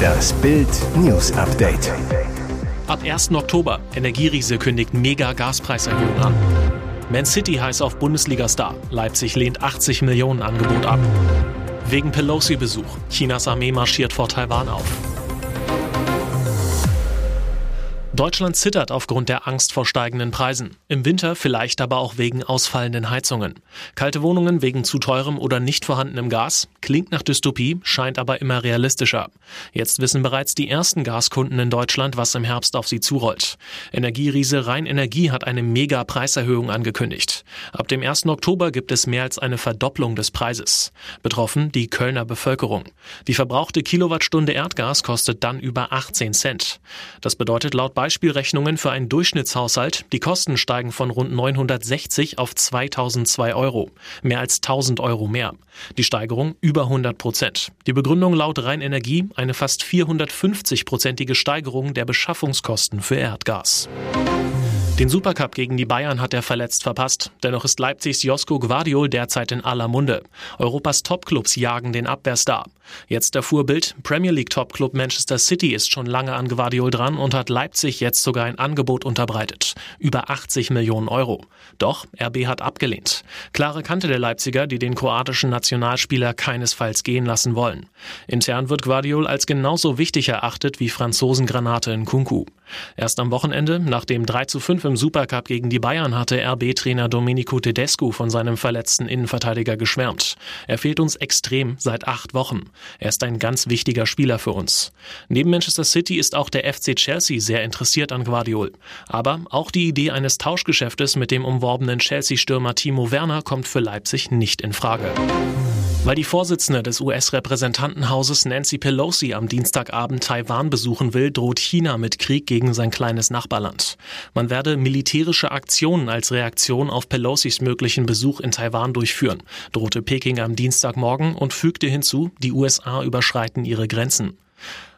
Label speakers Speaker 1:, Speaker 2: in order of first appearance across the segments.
Speaker 1: Das Bild News Update.
Speaker 2: Ab 1. Oktober. Energieriese kündigt mega Gaspreiserhöhung an. Man City heißt auf Bundesliga-Star. Leipzig lehnt 80 Millionen Angebot ab. Wegen Pelosi-Besuch. Chinas Armee marschiert vor Taiwan auf. Deutschland zittert aufgrund der Angst vor steigenden Preisen. Im Winter vielleicht aber auch wegen ausfallenden Heizungen. Kalte Wohnungen wegen zu teurem oder nicht vorhandenem Gas klingt nach Dystopie, scheint aber immer realistischer. Jetzt wissen bereits die ersten Gaskunden in Deutschland, was im Herbst auf sie zurollt. Energieriese Rhein Energie hat eine mega Preiserhöhung angekündigt. Ab dem 1. Oktober gibt es mehr als eine Verdopplung des Preises. Betroffen die Kölner Bevölkerung. Die verbrauchte Kilowattstunde Erdgas kostet dann über 18 Cent. Das bedeutet laut Beispiel Beispielrechnungen für einen Durchschnittshaushalt. Die Kosten steigen von rund 960 auf 2002 Euro. Mehr als 1000 Euro mehr. Die Steigerung über 100 Prozent. Die Begründung laut Rheinenergie eine fast 450-prozentige Steigerung der Beschaffungskosten für Erdgas. Den Supercup gegen die Bayern hat er verletzt verpasst. Dennoch ist Leipzigs Josko Guardiol derzeit in aller Munde. Europas Topclubs jagen den Abwehrstar. Jetzt der Vorbild. Premier League Topclub Manchester City ist schon lange an Guardiol dran und hat Leipzig jetzt sogar ein Angebot unterbreitet. Über 80 Millionen Euro. Doch RB hat abgelehnt. Klare Kante der Leipziger, die den kroatischen Nationalspieler keinesfalls gehen lassen wollen. Intern wird Guardiol als genauso wichtig erachtet wie Franzosen Granate in Kunku. Erst am Wochenende, nach dem 3 zu 5 im Supercup gegen die Bayern hatte RB-Trainer Domenico Tedesco von seinem verletzten Innenverteidiger geschwärmt. Er fehlt uns extrem seit acht Wochen. Er ist ein ganz wichtiger Spieler für uns. Neben Manchester City ist auch der FC Chelsea sehr interessiert an Guardiol. Aber auch die Idee eines Tauschgeschäftes mit dem umworbenen Chelsea-Stürmer Timo Werner kommt für Leipzig nicht in Frage. Weil die Vorsitzende des US-Repräsentantenhauses Nancy Pelosi am Dienstagabend Taiwan besuchen will, droht China mit Krieg gegen sein kleines Nachbarland. Man werde militärische Aktionen als Reaktion auf Pelosis möglichen Besuch in Taiwan durchführen, drohte Peking am Dienstagmorgen und fügte hinzu, die USA überschreiten ihre Grenzen.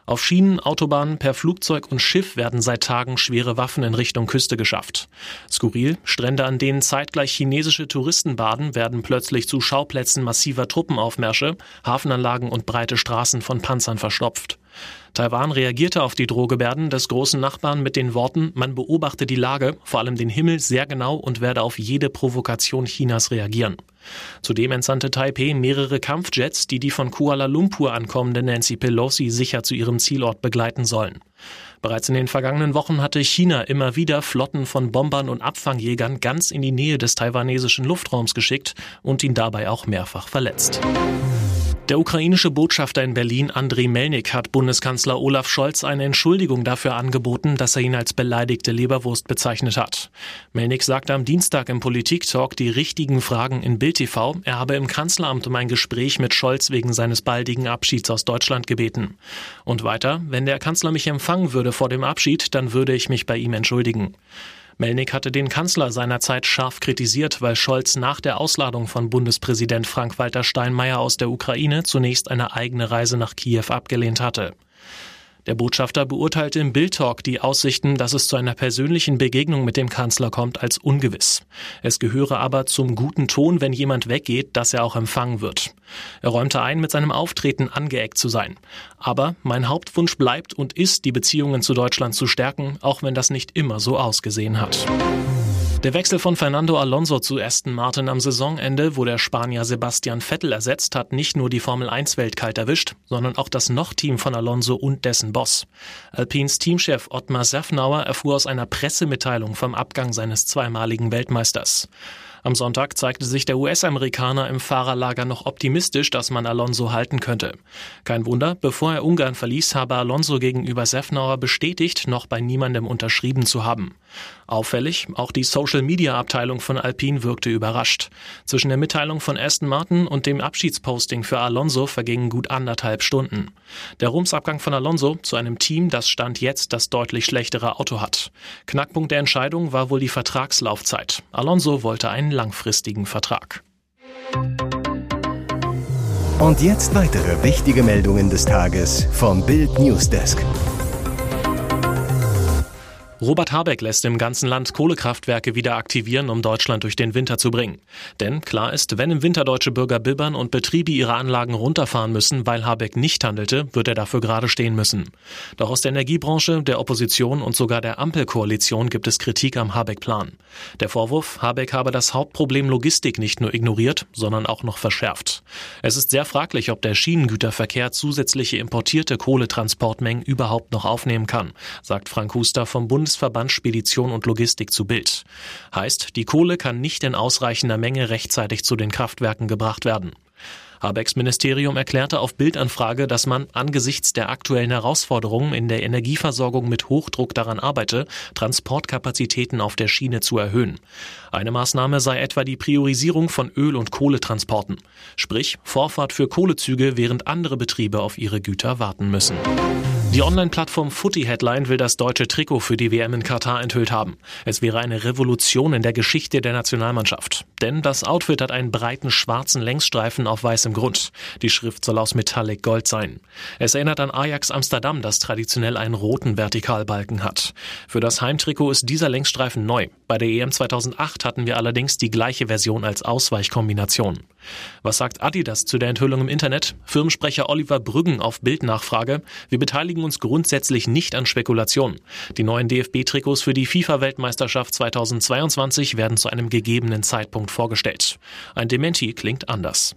Speaker 2: Auf Schienen, Autobahnen, per Flugzeug und Schiff werden seit Tagen schwere Waffen in Richtung Küste geschafft. Skurril, Strände, an denen zeitgleich chinesische Touristen baden, werden plötzlich zu Schauplätzen massiver Truppenaufmärsche, Hafenanlagen und breite Straßen von Panzern verstopft. Taiwan reagierte auf die Drohgebärden des großen Nachbarn mit den Worten, man beobachte die Lage, vor allem den Himmel, sehr genau und werde auf jede Provokation Chinas reagieren. Zudem entsandte Taipeh mehrere Kampfjets, die die von Kuala Lumpur ankommende Nancy Pelosi sicher zu ihrem Zielort begleiten sollen. Bereits in den vergangenen Wochen hatte China immer wieder Flotten von Bombern und Abfangjägern ganz in die Nähe des taiwanesischen Luftraums geschickt und ihn dabei auch mehrfach verletzt. Der ukrainische Botschafter in Berlin, Andriy Melnik, hat Bundeskanzler Olaf Scholz eine Entschuldigung dafür angeboten, dass er ihn als beleidigte Leberwurst bezeichnet hat. Melnik sagte am Dienstag im Politik-Talk die richtigen Fragen in Bild TV. Er habe im Kanzleramt um ein Gespräch mit Scholz wegen seines baldigen Abschieds aus Deutschland gebeten. Und weiter, wenn der Kanzler mich empfangen würde vor dem Abschied, dann würde ich mich bei ihm entschuldigen. Melnik hatte den Kanzler seinerzeit scharf kritisiert, weil Scholz nach der Ausladung von Bundespräsident Frank-Walter Steinmeier aus der Ukraine zunächst eine eigene Reise nach Kiew abgelehnt hatte. Der Botschafter beurteilte im Bild-Talk die Aussichten, dass es zu einer persönlichen Begegnung mit dem Kanzler kommt, als ungewiss. Es gehöre aber zum guten Ton, wenn jemand weggeht, dass er auch empfangen wird. Er räumte ein, mit seinem Auftreten angeeckt zu sein. Aber mein Hauptwunsch bleibt und ist, die Beziehungen zu Deutschland zu stärken, auch wenn das nicht immer so ausgesehen hat. Der Wechsel von Fernando Alonso zu Aston Martin am Saisonende, wo der Spanier Sebastian Vettel ersetzt, hat nicht nur die Formel 1 Welt kalt erwischt, sondern auch das Noch-Team von Alonso und dessen Boss. Alpins Teamchef Ottmar Safnauer erfuhr aus einer Pressemitteilung vom Abgang seines zweimaligen Weltmeisters. Am Sonntag zeigte sich der US-Amerikaner im Fahrerlager noch optimistisch, dass man Alonso halten könnte. Kein Wunder, bevor er Ungarn verließ, habe Alonso gegenüber Sefnauer bestätigt, noch bei niemandem unterschrieben zu haben. Auffällig, auch die Social-Media-Abteilung von Alpine wirkte überrascht. Zwischen der Mitteilung von Aston Martin und dem Abschiedsposting für Alonso vergingen gut anderthalb Stunden. Der Rumsabgang von Alonso zu einem Team, das Stand jetzt das deutlich schlechtere Auto hat. Knackpunkt der Entscheidung war wohl die Vertragslaufzeit. Alonso wollte einen langfristigen Vertrag.
Speaker 1: Und jetzt weitere wichtige Meldungen des Tages vom Bild Newsdesk.
Speaker 2: Robert Habeck lässt im ganzen Land Kohlekraftwerke wieder aktivieren, um Deutschland durch den Winter zu bringen. Denn klar ist, wenn im Winter deutsche Bürger bibbern und Betriebe ihre Anlagen runterfahren müssen, weil Habeck nicht handelte, wird er dafür gerade stehen müssen. Doch aus der Energiebranche, der Opposition und sogar der Ampelkoalition gibt es Kritik am Habeck-Plan. Der Vorwurf, Habeck habe das Hauptproblem Logistik nicht nur ignoriert, sondern auch noch verschärft. Es ist sehr fraglich, ob der Schienengüterverkehr zusätzliche importierte Kohletransportmengen überhaupt noch aufnehmen kann, sagt Frank Huster vom Bundes Bundesverband Spedition und Logistik zu Bild. Heißt, die Kohle kann nicht in ausreichender Menge rechtzeitig zu den Kraftwerken gebracht werden. Habecks Ministerium erklärte auf Bildanfrage, dass man angesichts der aktuellen Herausforderungen in der Energieversorgung mit Hochdruck daran arbeite, Transportkapazitäten auf der Schiene zu erhöhen. Eine Maßnahme sei etwa die Priorisierung von Öl- und Kohletransporten, sprich Vorfahrt für Kohlezüge, während andere Betriebe auf ihre Güter warten müssen. Die Online-Plattform Footy Headline will das deutsche Trikot für die WM in Katar enthüllt haben. Es wäre eine Revolution in der Geschichte der Nationalmannschaft. Denn das Outfit hat einen breiten schwarzen Längsstreifen auf weißem Grund. Die Schrift soll aus Metallic Gold sein. Es erinnert an Ajax Amsterdam, das traditionell einen roten Vertikalbalken hat. Für das Heimtrikot ist dieser Längsstreifen neu. Bei der EM 2008 hatten wir allerdings die gleiche Version als Ausweichkombination. Was sagt Adidas zu der Enthüllung im Internet? Firmensprecher Oliver Brüggen auf Bildnachfrage. Wir beteiligen uns grundsätzlich nicht an Spekulationen. Die neuen DFB-Trikots für die FIFA-Weltmeisterschaft 2022 werden zu einem gegebenen Zeitpunkt vorgestellt. Ein Dementi klingt anders.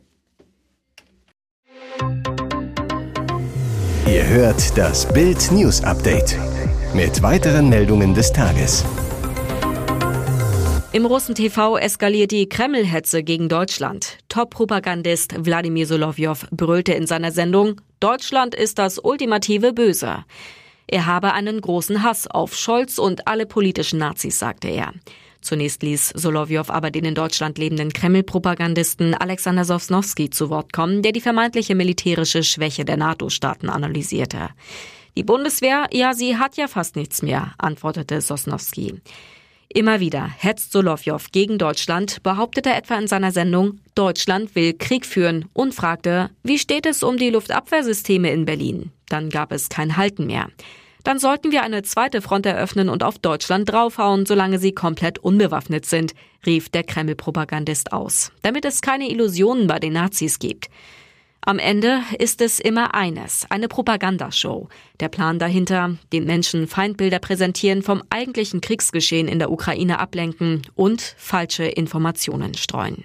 Speaker 1: Ihr hört das Bild News Update mit weiteren Meldungen des Tages.
Speaker 3: Im Russen TV eskaliert die Kreml-Hetze gegen Deutschland. Top-Propagandist Wladimir Solowjow brüllte in seiner Sendung, Deutschland ist das ultimative Böse. Er habe einen großen Hass auf Scholz und alle politischen Nazis, sagte er. Zunächst ließ Solowjow aber den in Deutschland lebenden Kreml-Propagandisten Alexander Sosnowski zu Wort kommen, der die vermeintliche militärische Schwäche der NATO-Staaten analysierte. Die Bundeswehr, ja, sie hat ja fast nichts mehr, antwortete Sosnowski. Immer wieder hetzt Solowjow gegen Deutschland, behauptete etwa in seiner Sendung, Deutschland will Krieg führen und fragte, wie steht es um die Luftabwehrsysteme in Berlin? Dann gab es kein Halten mehr. Dann sollten wir eine zweite Front eröffnen und auf Deutschland draufhauen, solange sie komplett unbewaffnet sind, rief der Kreml-Propagandist aus, damit es keine Illusionen bei den Nazis gibt. Am Ende ist es immer eines, eine Propagandashow. Der Plan dahinter, den Menschen Feindbilder präsentieren, vom eigentlichen Kriegsgeschehen in der Ukraine ablenken und falsche Informationen streuen.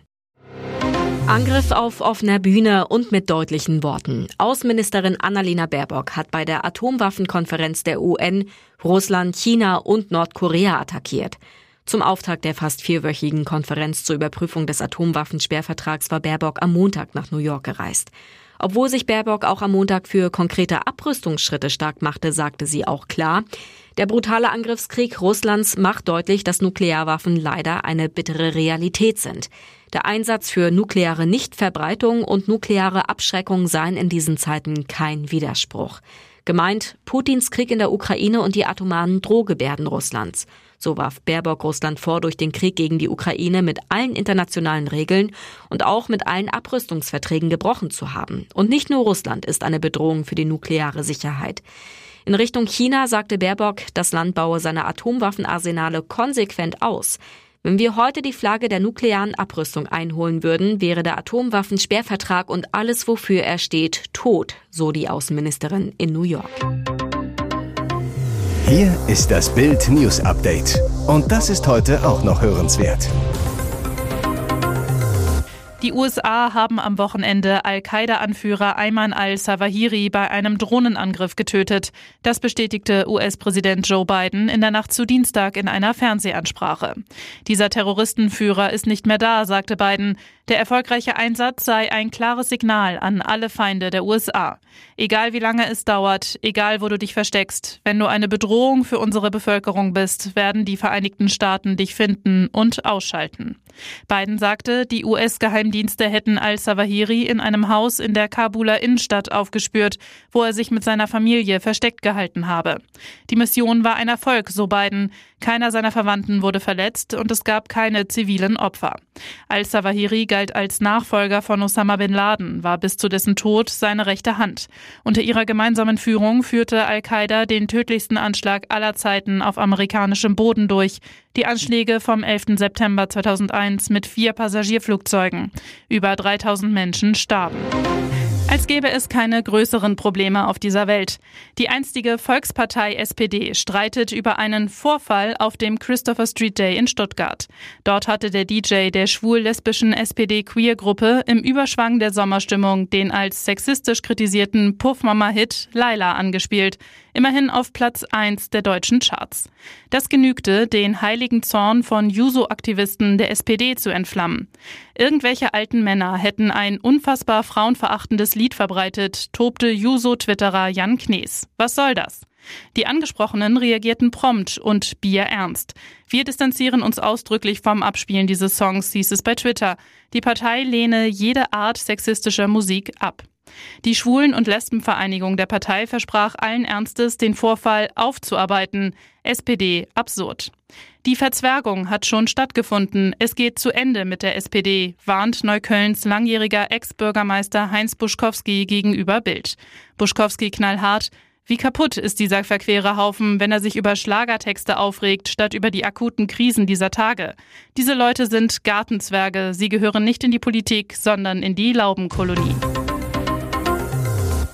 Speaker 3: Angriff auf offener Bühne und mit deutlichen Worten. Außenministerin Annalena Baerbock hat bei der Atomwaffenkonferenz der UN Russland, China und Nordkorea attackiert. Zum Auftakt der fast vierwöchigen Konferenz zur Überprüfung des Atomwaffensperrvertrags war Baerbock am Montag nach New York gereist. Obwohl sich Baerbock auch am Montag für konkrete Abrüstungsschritte stark machte, sagte sie auch klar, der brutale Angriffskrieg Russlands macht deutlich, dass Nuklearwaffen leider eine bittere Realität sind. Der Einsatz für nukleare Nichtverbreitung und nukleare Abschreckung seien in diesen Zeiten kein Widerspruch. Gemeint Putins Krieg in der Ukraine und die atomaren Drohgebärden Russlands. So warf Baerbock Russland vor, durch den Krieg gegen die Ukraine mit allen internationalen Regeln und auch mit allen Abrüstungsverträgen gebrochen zu haben. Und nicht nur Russland ist eine Bedrohung für die nukleare Sicherheit. In Richtung China sagte Baerbock, das Land baue seine Atomwaffenarsenale konsequent aus. Wenn wir heute die Flagge der nuklearen Abrüstung einholen würden, wäre der Atomwaffensperrvertrag und alles, wofür er steht, tot, so die Außenministerin in New York.
Speaker 1: Hier ist das Bild News Update. Und das ist heute auch noch hörenswert.
Speaker 4: Die USA haben am Wochenende Al-Qaida-Anführer Ayman al-Sawahiri bei einem Drohnenangriff getötet. Das bestätigte US-Präsident Joe Biden in der Nacht zu Dienstag in einer Fernsehansprache. Dieser Terroristenführer ist nicht mehr da, sagte Biden. Der erfolgreiche Einsatz sei ein klares Signal an alle Feinde der USA. Egal wie lange es dauert, egal wo du dich versteckst, wenn du eine Bedrohung für unsere Bevölkerung bist, werden die Vereinigten Staaten dich finden und ausschalten. Biden sagte, die US-Geheimdienste hätten al-Sawahiri in einem Haus in der Kabuler Innenstadt aufgespürt, wo er sich mit seiner Familie versteckt gehalten habe. Die Mission war ein Erfolg, so Biden. Keiner seiner Verwandten wurde verletzt und es gab keine zivilen Opfer. Al-Sawahiri galt als Nachfolger von Osama bin Laden, war bis zu dessen Tod seine rechte Hand. Unter ihrer gemeinsamen Führung führte Al-Qaida den tödlichsten Anschlag aller Zeiten auf amerikanischem Boden durch. Die Anschläge vom 11. September 2001 mit vier Passagierflugzeugen. Über 3000 Menschen starben. Als gäbe es keine größeren Probleme auf dieser Welt. Die einstige Volkspartei SPD streitet über einen Vorfall auf dem Christopher Street Day in Stuttgart. Dort hatte der DJ der schwul-lesbischen SPD-Queer-Gruppe im Überschwang der Sommerstimmung den als sexistisch kritisierten Puffmama-Hit Laila angespielt. Immerhin auf Platz 1 der deutschen Charts. Das genügte, den heiligen Zorn von Juso-Aktivisten der SPD zu entflammen. Irgendwelche alten Männer hätten ein unfassbar frauenverachtendes Lied verbreitet, tobte Juso-Twitterer Jan Knees. Was soll das? Die Angesprochenen reagierten prompt und bierernst. Wir distanzieren uns ausdrücklich vom Abspielen dieses Songs, hieß es bei Twitter. Die Partei lehne jede Art sexistischer Musik ab. Die Schwulen- und Lesbenvereinigung der Partei versprach allen Ernstes, den Vorfall aufzuarbeiten. SPD absurd. Die Verzwergung hat schon stattgefunden. Es geht zu Ende mit der SPD, warnt Neuköllns langjähriger Ex-Bürgermeister Heinz Buschkowski gegenüber Bild. Buschkowski knallhart. Wie kaputt ist dieser verquere Haufen, wenn er sich über Schlagertexte aufregt, statt über die akuten Krisen dieser Tage? Diese Leute sind Gartenzwerge. Sie gehören nicht in die Politik, sondern in die Laubenkolonie.